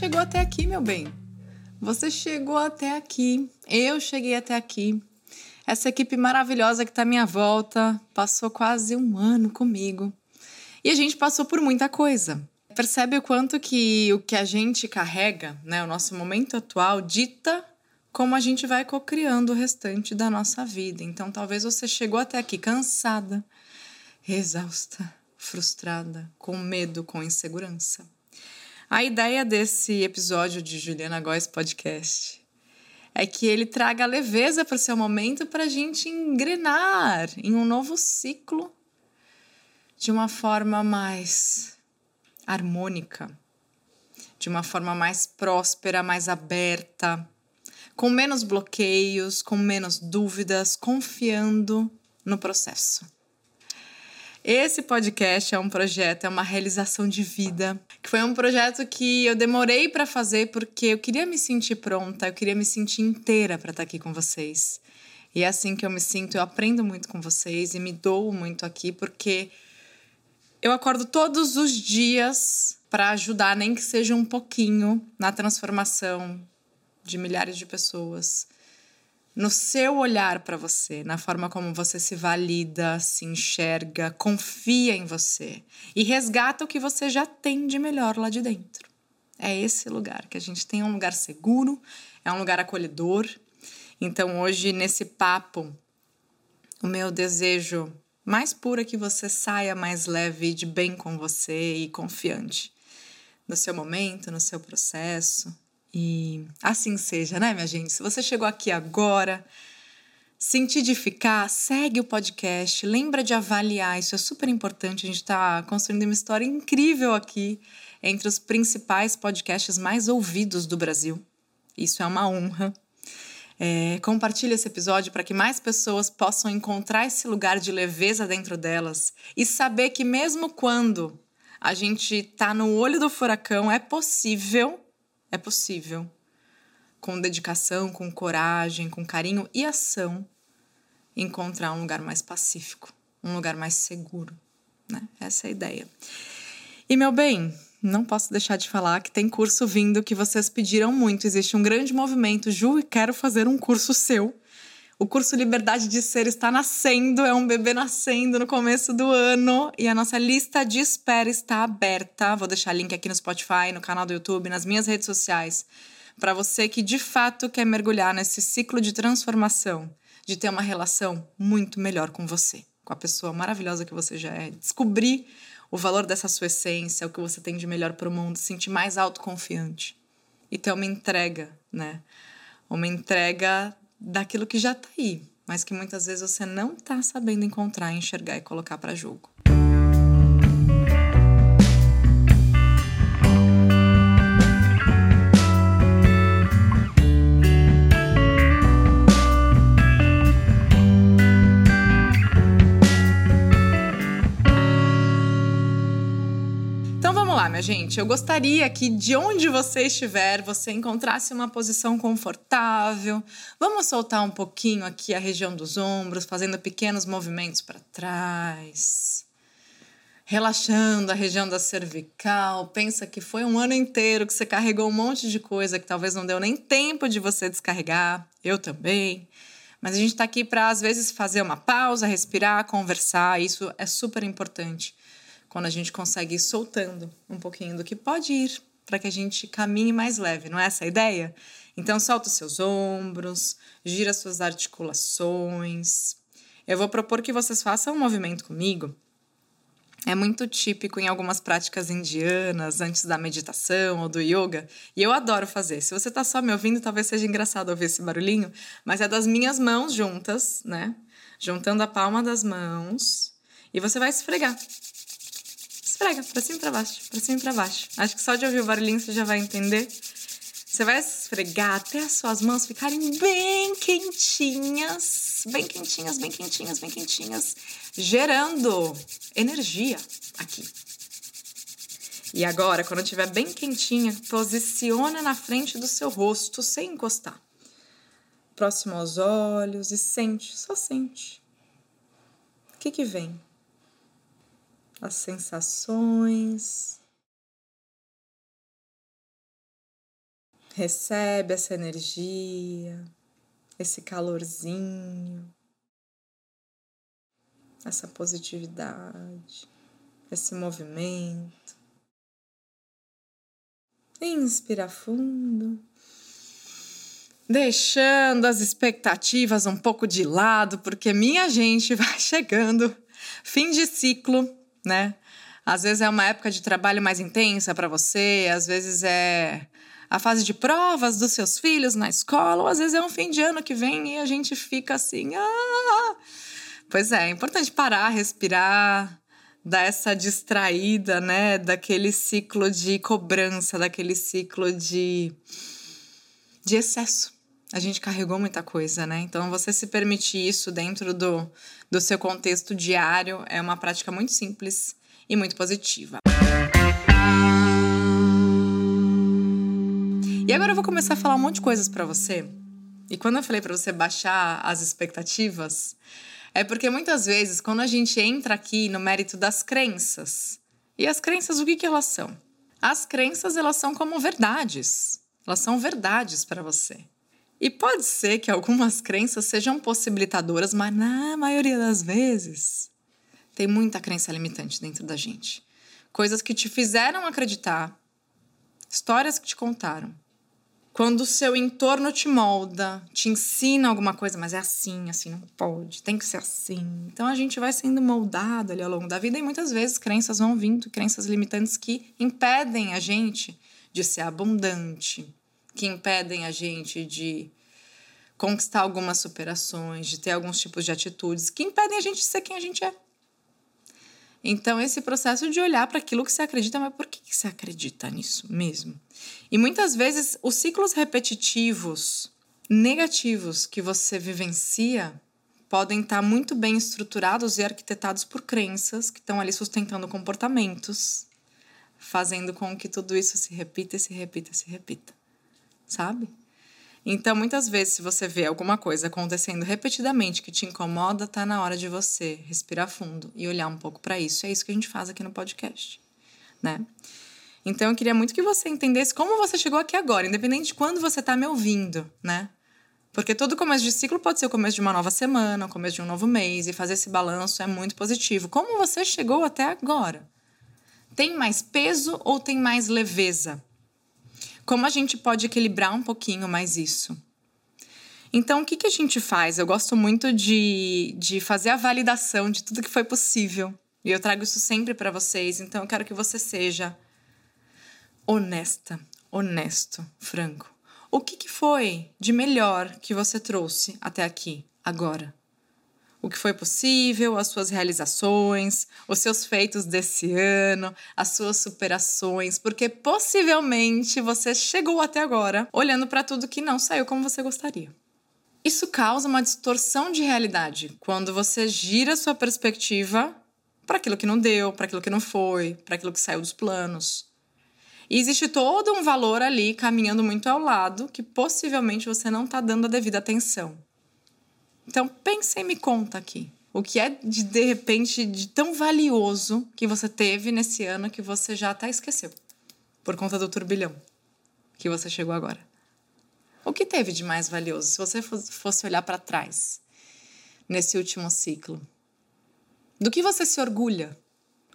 chegou até aqui, meu bem. Você chegou até aqui. Eu cheguei até aqui. Essa equipe maravilhosa que está à minha volta passou quase um ano comigo. E a gente passou por muita coisa. Percebe o quanto que o que a gente carrega, né, o nosso momento atual, dita como a gente vai co-criando o restante da nossa vida. Então, talvez você chegou até aqui cansada, exausta, frustrada, com medo, com insegurança. A ideia desse episódio de Juliana Góes Podcast é que ele traga leveza para o seu momento para a gente engrenar em um novo ciclo de uma forma mais harmônica, de uma forma mais próspera, mais aberta, com menos bloqueios, com menos dúvidas, confiando no processo. Esse podcast é um projeto, é uma realização de vida, que foi um projeto que eu demorei para fazer porque eu queria me sentir pronta, eu queria me sentir inteira para estar tá aqui com vocês. E é assim que eu me sinto, eu aprendo muito com vocês e me dou muito aqui porque eu acordo todos os dias para ajudar, nem que seja um pouquinho, na transformação de milhares de pessoas no seu olhar para você, na forma como você se valida, se enxerga, confia em você e resgata o que você já tem de melhor lá de dentro. É esse lugar que a gente tem um lugar seguro, é um lugar acolhedor. Então, hoje, nesse papo, o meu desejo mais puro é que você saia mais leve de bem com você e confiante no seu momento, no seu processo, e assim seja, né, minha gente? Se você chegou aqui agora, sentir de ficar, segue o podcast, lembra de avaliar, isso é super importante. A gente está construindo uma história incrível aqui entre os principais podcasts mais ouvidos do Brasil. Isso é uma honra. É, compartilhe esse episódio para que mais pessoas possam encontrar esse lugar de leveza dentro delas e saber que, mesmo quando a gente está no olho do furacão, é possível é possível. Com dedicação, com coragem, com carinho e ação, encontrar um lugar mais pacífico, um lugar mais seguro. Né? Essa é a ideia. E, meu bem, não posso deixar de falar que tem curso vindo que vocês pediram muito. Existe um grande movimento. Ju, quero fazer um curso seu. O curso Liberdade de Ser está nascendo, é um bebê nascendo no começo do ano e a nossa lista de espera está aberta. Vou deixar link aqui no Spotify, no canal do YouTube, nas minhas redes sociais, para você que de fato quer mergulhar nesse ciclo de transformação, de ter uma relação muito melhor com você, com a pessoa maravilhosa que você já é, descobrir o valor dessa sua essência, o que você tem de melhor para o mundo, se sentir mais autoconfiante e ter uma entrega, né? Uma entrega daquilo que já está aí, mas que muitas vezes você não está sabendo encontrar, enxergar e colocar para jogo. Eu gostaria que de onde você estiver, você encontrasse uma posição confortável. Vamos soltar um pouquinho aqui a região dos ombros, fazendo pequenos movimentos para trás. Relaxando a região da cervical. Pensa que foi um ano inteiro que você carregou um monte de coisa que talvez não deu nem tempo de você descarregar. Eu também. Mas a gente está aqui para, às vezes, fazer uma pausa, respirar, conversar. Isso é super importante quando a gente consegue ir soltando um pouquinho do que pode ir, para que a gente caminhe mais leve, não é essa a ideia? Então, solta os seus ombros, gira suas articulações. Eu vou propor que vocês façam um movimento comigo. É muito típico em algumas práticas indianas, antes da meditação ou do yoga, e eu adoro fazer. Se você está só me ouvindo, talvez seja engraçado ouvir esse barulhinho, mas é das minhas mãos juntas, né? Juntando a palma das mãos, e você vai esfregar esfrega pra cima e pra baixo, pra cima e pra baixo. Acho que só de ouvir o barulhinho você já vai entender. Você vai esfregar até as suas mãos ficarem bem quentinhas, bem quentinhas, bem quentinhas, bem quentinhas, gerando energia aqui. E agora, quando estiver bem quentinha, posiciona na frente do seu rosto sem encostar. Próximo aos olhos e sente, só sente. O que que vem? As sensações, Recebe essa energia, esse calorzinho, essa positividade, esse movimento. Inspira fundo deixando as expectativas um pouco de lado, porque minha gente vai chegando. Fim de ciclo, né? Às vezes é uma época de trabalho mais intensa para você, às vezes é a fase de provas dos seus filhos na escola, ou às vezes é um fim de ano que vem e a gente fica assim, ah! Pois é, é importante parar, respirar, dar essa distraída, né, daquele ciclo de cobrança, daquele ciclo de de excesso a gente carregou muita coisa, né? Então, você se permitir isso dentro do, do seu contexto diário é uma prática muito simples e muito positiva. E agora eu vou começar a falar um monte de coisas para você. E quando eu falei para você baixar as expectativas, é porque muitas vezes quando a gente entra aqui no mérito das crenças, e as crenças o que que elas são? As crenças elas são como verdades. Elas são verdades para você. E pode ser que algumas crenças sejam possibilitadoras, mas na maioria das vezes tem muita crença limitante dentro da gente. Coisas que te fizeram acreditar, histórias que te contaram. Quando o seu entorno te molda, te ensina alguma coisa, mas é assim, assim não pode, tem que ser assim. Então a gente vai sendo moldado ali ao longo da vida e muitas vezes crenças vão vindo, crenças limitantes que impedem a gente de ser abundante, que impedem a gente de conquistar algumas superações, de ter alguns tipos de atitudes que impedem a gente de ser quem a gente é. Então, esse processo de olhar para aquilo que você acredita, mas por que você acredita nisso mesmo? E muitas vezes, os ciclos repetitivos, negativos que você vivencia, podem estar muito bem estruturados e arquitetados por crenças que estão ali sustentando comportamentos, fazendo com que tudo isso se repita, se repita, se repita sabe? Então, muitas vezes, se você vê alguma coisa acontecendo repetidamente que te incomoda, tá na hora de você respirar fundo e olhar um pouco para isso. É isso que a gente faz aqui no podcast, né? Então, eu queria muito que você entendesse como você chegou aqui agora, independente de quando você tá me ouvindo, né? Porque todo começo de ciclo pode ser o começo de uma nova semana, o começo de um novo mês, e fazer esse balanço é muito positivo. Como você chegou até agora? Tem mais peso ou tem mais leveza? Como a gente pode equilibrar um pouquinho mais isso? Então, o que, que a gente faz? Eu gosto muito de, de fazer a validação de tudo que foi possível. E eu trago isso sempre para vocês. Então, eu quero que você seja honesta, honesto, franco. O que, que foi de melhor que você trouxe até aqui, agora? O que foi possível, as suas realizações, os seus feitos desse ano, as suas superações, porque possivelmente você chegou até agora olhando para tudo que não saiu como você gostaria. Isso causa uma distorção de realidade quando você gira sua perspectiva para aquilo que não deu, para aquilo que não foi, para aquilo que saiu dos planos. E existe todo um valor ali caminhando muito ao lado que possivelmente você não está dando a devida atenção. Então, pensa e me conta aqui. O que é de, de repente de tão valioso que você teve nesse ano que você já até esqueceu por conta do turbilhão que você chegou agora? O que teve de mais valioso se você fosse olhar para trás nesse último ciclo? Do que você se orgulha?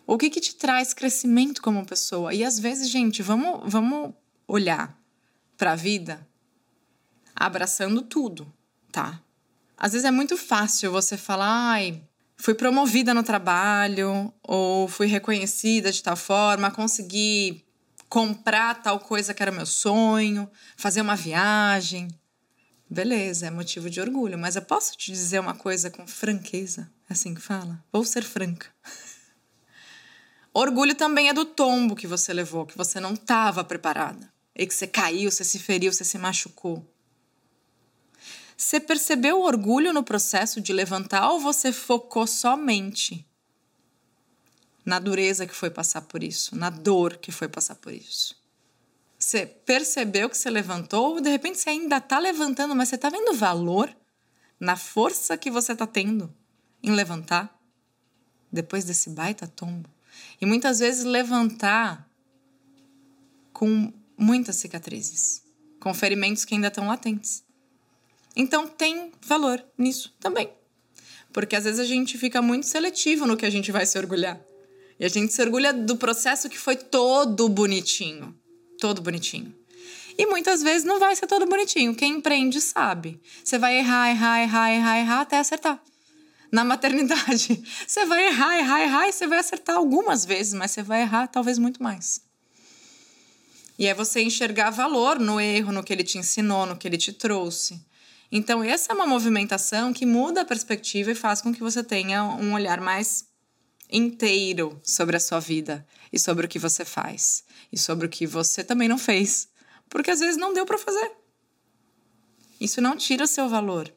O que, que te traz crescimento como pessoa? E às vezes, gente, vamos, vamos olhar para a vida abraçando tudo, tá? Às vezes é muito fácil você falar, ai, fui promovida no trabalho, ou fui reconhecida de tal forma, consegui comprar tal coisa que era meu sonho, fazer uma viagem. Beleza, é motivo de orgulho, mas eu posso te dizer uma coisa com franqueza? É assim que fala? Vou ser franca. Orgulho também é do tombo que você levou, que você não estava preparada. E que você caiu, você se feriu, você se machucou. Você percebeu orgulho no processo de levantar ou você focou somente na dureza que foi passar por isso, na dor que foi passar por isso? Você percebeu que você levantou ou de repente você ainda está levantando, mas você está vendo valor na força que você está tendo em levantar depois desse baita tombo? E muitas vezes levantar com muitas cicatrizes com ferimentos que ainda estão latentes. Então tem valor nisso também. Porque às vezes a gente fica muito seletivo no que a gente vai se orgulhar. E a gente se orgulha do processo que foi todo bonitinho. Todo bonitinho. E muitas vezes não vai ser todo bonitinho. Quem empreende sabe. Você vai errar, errar, errar, errar, errar até acertar. Na maternidade, você vai errar, errar, errar e você vai acertar algumas vezes, mas você vai errar talvez muito mais. E é você enxergar valor no erro, no que ele te ensinou, no que ele te trouxe. Então, essa é uma movimentação que muda a perspectiva e faz com que você tenha um olhar mais inteiro sobre a sua vida e sobre o que você faz e sobre o que você também não fez, porque às vezes não deu para fazer. Isso não tira o seu valor.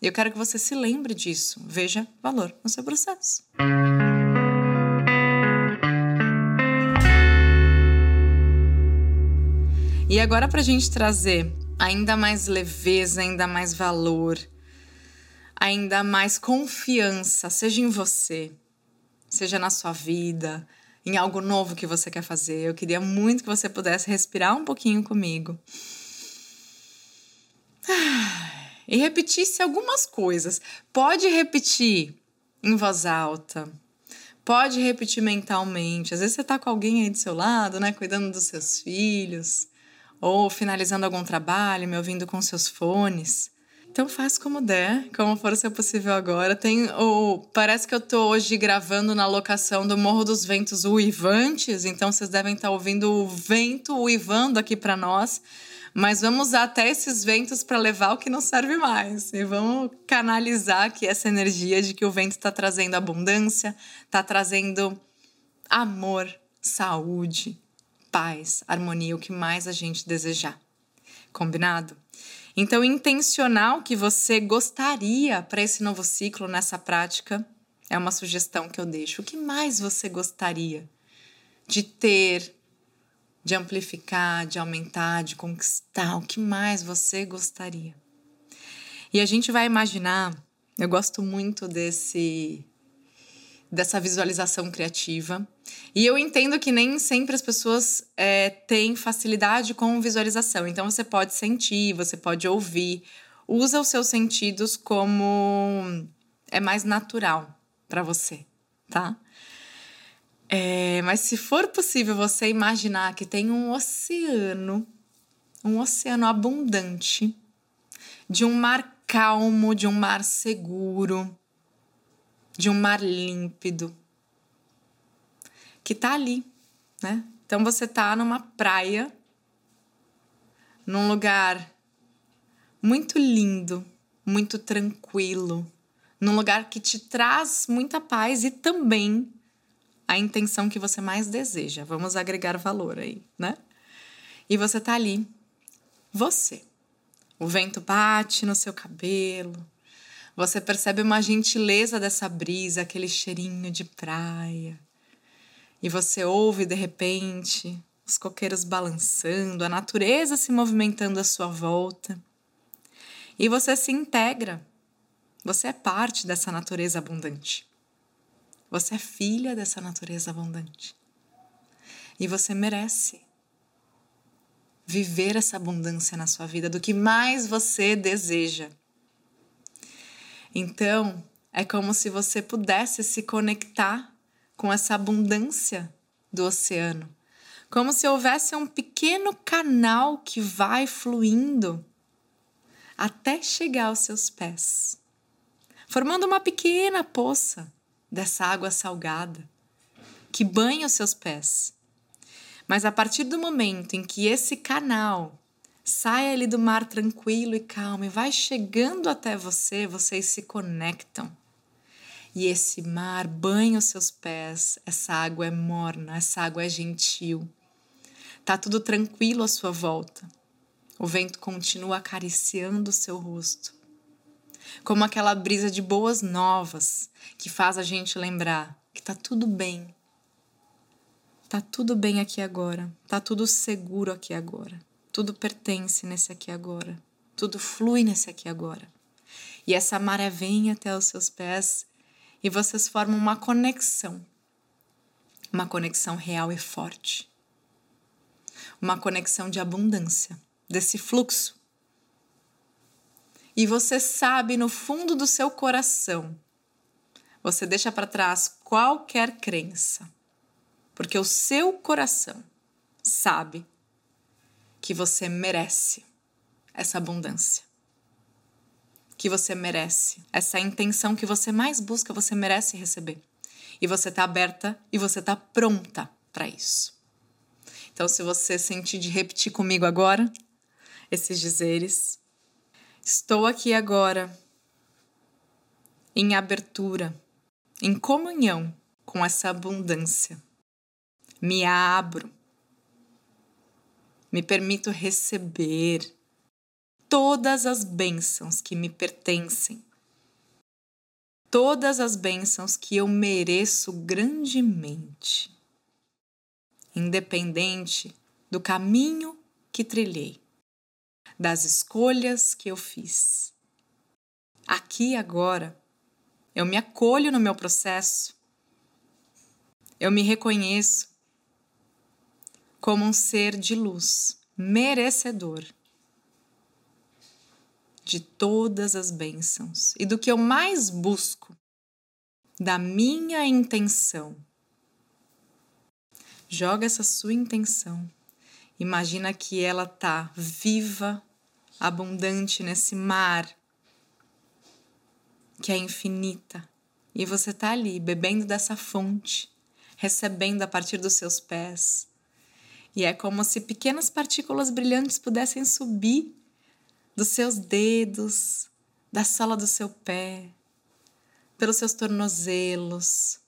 Eu quero que você se lembre disso. Veja valor no seu processo. E agora, para a gente trazer ainda mais leveza, ainda mais valor, ainda mais confiança, seja em você, seja na sua vida, em algo novo que você quer fazer. Eu queria muito que você pudesse respirar um pouquinho comigo. E repetisse algumas coisas. Pode repetir em voz alta. Pode repetir mentalmente. Às vezes você está com alguém aí do seu lado, né? Cuidando dos seus filhos ou finalizando algum trabalho, me ouvindo com seus fones. Então faz como der, como for ser possível agora. Tem o parece que eu tô hoje gravando na locação do Morro dos Ventos Uivantes, então vocês devem estar tá ouvindo o vento uivando aqui para nós. Mas vamos usar até esses ventos para levar o que não serve mais. E vamos canalizar aqui essa energia de que o vento está trazendo abundância, está trazendo amor, saúde, paz, harmonia, o que mais a gente desejar. Combinado? Então, intencionar o que você gostaria para esse novo ciclo nessa prática é uma sugestão que eu deixo. O que mais você gostaria de ter, de amplificar, de aumentar, de conquistar? O que mais você gostaria? E a gente vai imaginar, eu gosto muito desse dessa visualização criativa. E eu entendo que nem sempre as pessoas é, têm facilidade com visualização. Então você pode sentir, você pode ouvir. Usa os seus sentidos como é mais natural para você, tá? É, mas se for possível você imaginar que tem um oceano, um oceano abundante, de um mar calmo, de um mar seguro, de um mar límpido que tá ali, né? Então você tá numa praia, num lugar muito lindo, muito tranquilo, num lugar que te traz muita paz e também a intenção que você mais deseja. Vamos agregar valor aí, né? E você tá ali, você. O vento bate no seu cabelo, você percebe uma gentileza dessa brisa, aquele cheirinho de praia. E você ouve de repente os coqueiros balançando, a natureza se movimentando à sua volta. E você se integra. Você é parte dessa natureza abundante. Você é filha dessa natureza abundante. E você merece viver essa abundância na sua vida do que mais você deseja. Então, é como se você pudesse se conectar com essa abundância do oceano, como se houvesse um pequeno canal que vai fluindo até chegar aos seus pés, formando uma pequena poça dessa água salgada que banha os seus pés. Mas a partir do momento em que esse canal sai ali do mar tranquilo e calmo e vai chegando até você, vocês se conectam. E esse mar banha os seus pés, essa água é morna, essa água é gentil. Tá tudo tranquilo à sua volta. O vento continua acariciando o seu rosto. Como aquela brisa de boas novas que faz a gente lembrar que tá tudo bem. Tá tudo bem aqui agora, tá tudo seguro aqui agora. Tudo pertence nesse aqui agora. Tudo flui nesse aqui agora. E essa maré vem até os seus pés e vocês formam uma conexão. Uma conexão real e forte. Uma conexão de abundância. desse fluxo. E você sabe no fundo do seu coração, você deixa para trás qualquer crença, porque o seu coração sabe que você merece essa abundância. Que você merece essa intenção que você mais busca, você merece receber. E você está aberta e você está pronta para isso. Então, se você sentir de repetir comigo agora esses dizeres, estou aqui agora em abertura, em comunhão com essa abundância. Me abro, me permito receber todas as bênçãos que me pertencem, todas as bênçãos que eu mereço grandemente, independente do caminho que trilhei, das escolhas que eu fiz. Aqui agora, eu me acolho no meu processo, eu me reconheço como um ser de luz, merecedor de todas as bênçãos e do que eu mais busco, da minha intenção. Joga essa sua intenção. Imagina que ela tá viva, abundante nesse mar que é infinita. E você tá ali bebendo dessa fonte, recebendo a partir dos seus pés. E é como se pequenas partículas brilhantes pudessem subir dos seus dedos, da sola do seu pé, pelos seus tornozelos,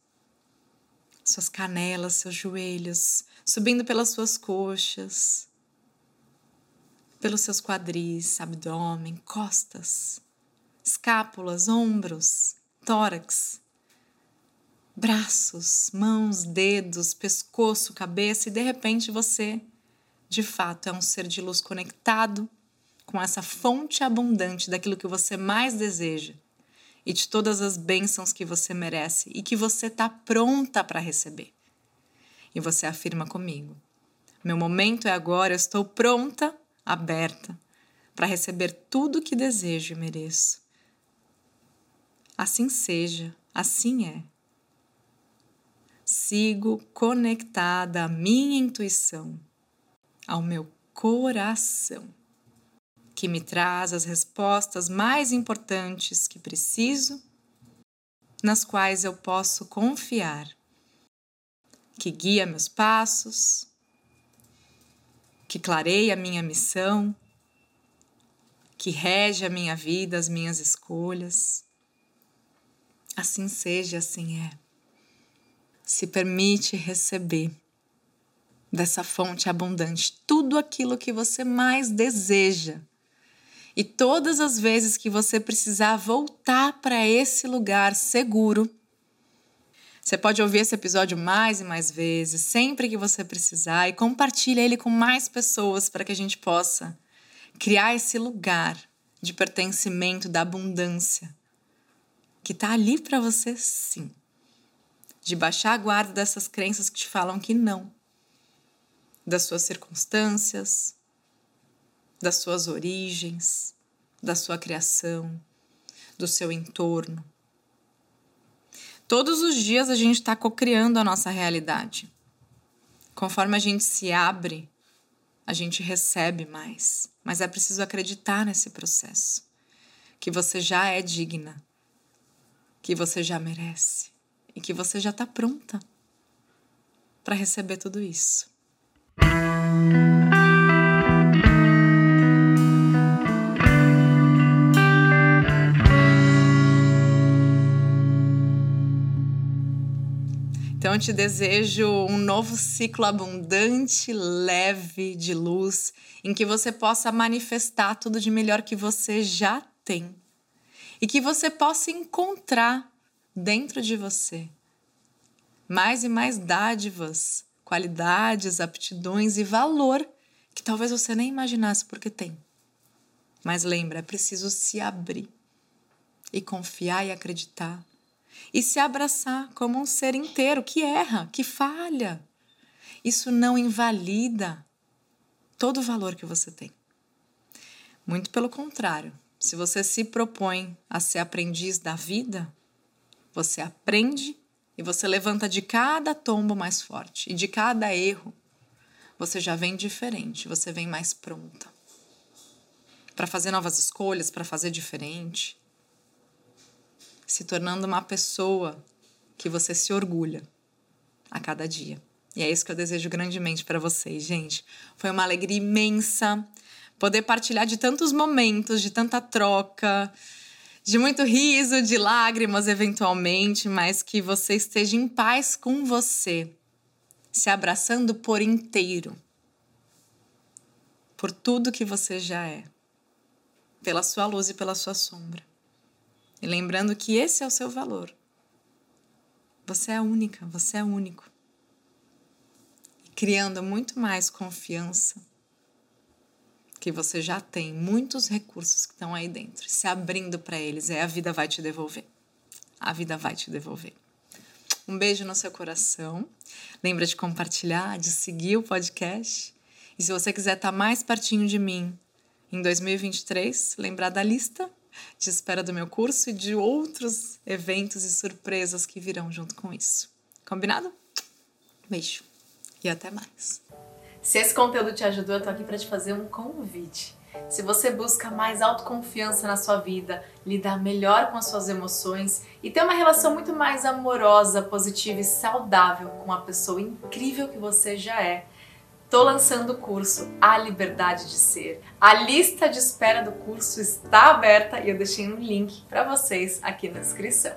suas canelas, seus joelhos, subindo pelas suas coxas, pelos seus quadris, abdômen, costas, escápulas, ombros, tórax, braços, mãos, dedos, pescoço, cabeça e de repente você, de fato, é um ser de luz conectado com essa fonte abundante daquilo que você mais deseja e de todas as bênçãos que você merece e que você está pronta para receber. E você afirma comigo: Meu momento é agora, eu estou pronta, aberta, para receber tudo que desejo e mereço. Assim seja, assim é. Sigo conectada à minha intuição, ao meu coração que me traz as respostas mais importantes que preciso, nas quais eu posso confiar, que guia meus passos, que clareia a minha missão, que rege a minha vida, as minhas escolhas. Assim seja, assim é. Se permite receber dessa fonte abundante tudo aquilo que você mais deseja e todas as vezes que você precisar voltar para esse lugar seguro, você pode ouvir esse episódio mais e mais vezes, sempre que você precisar, e compartilha ele com mais pessoas para que a gente possa criar esse lugar de pertencimento da abundância que está ali para você, sim. De baixar a guarda dessas crenças que te falam que não, das suas circunstâncias, das suas origens, da sua criação, do seu entorno. Todos os dias a gente está cocriando a nossa realidade. Conforme a gente se abre, a gente recebe mais. Mas é preciso acreditar nesse processo. Que você já é digna, que você já merece e que você já está pronta para receber tudo isso. Então, te desejo um novo ciclo abundante, leve, de luz, em que você possa manifestar tudo de melhor que você já tem e que você possa encontrar dentro de você mais e mais dádivas, qualidades, aptidões e valor que talvez você nem imaginasse porque tem. Mas lembra, é preciso se abrir e confiar e acreditar e se abraçar como um ser inteiro que erra, que falha. Isso não invalida todo o valor que você tem. Muito pelo contrário. Se você se propõe a ser aprendiz da vida, você aprende e você levanta de cada tombo mais forte e de cada erro. Você já vem diferente, você vem mais pronta para fazer novas escolhas, para fazer diferente, se tornando uma pessoa que você se orgulha a cada dia. E é isso que eu desejo grandemente para vocês, gente. Foi uma alegria imensa poder partilhar de tantos momentos, de tanta troca, de muito riso, de lágrimas eventualmente, mas que você esteja em paz com você, se abraçando por inteiro, por tudo que você já é pela sua luz e pela sua sombra. E lembrando que esse é o seu valor. Você é única, você é único. E criando muito mais confiança que você já tem, muitos recursos que estão aí dentro, se abrindo para eles, é a vida vai te devolver. A vida vai te devolver. Um beijo no seu coração. Lembra de compartilhar, de seguir o podcast. E se você quiser estar mais pertinho de mim, em 2023, lembrar da lista de espera do meu curso e de outros eventos e surpresas que virão junto com isso. Combinado? Beijo e até mais. Se esse conteúdo te ajudou, eu tô aqui para te fazer um convite. Se você busca mais autoconfiança na sua vida, lidar melhor com as suas emoções e ter uma relação muito mais amorosa, positiva e saudável com a pessoa incrível que você já é, Estou lançando o curso A Liberdade de Ser. A lista de espera do curso está aberta e eu deixei um link para vocês aqui na descrição.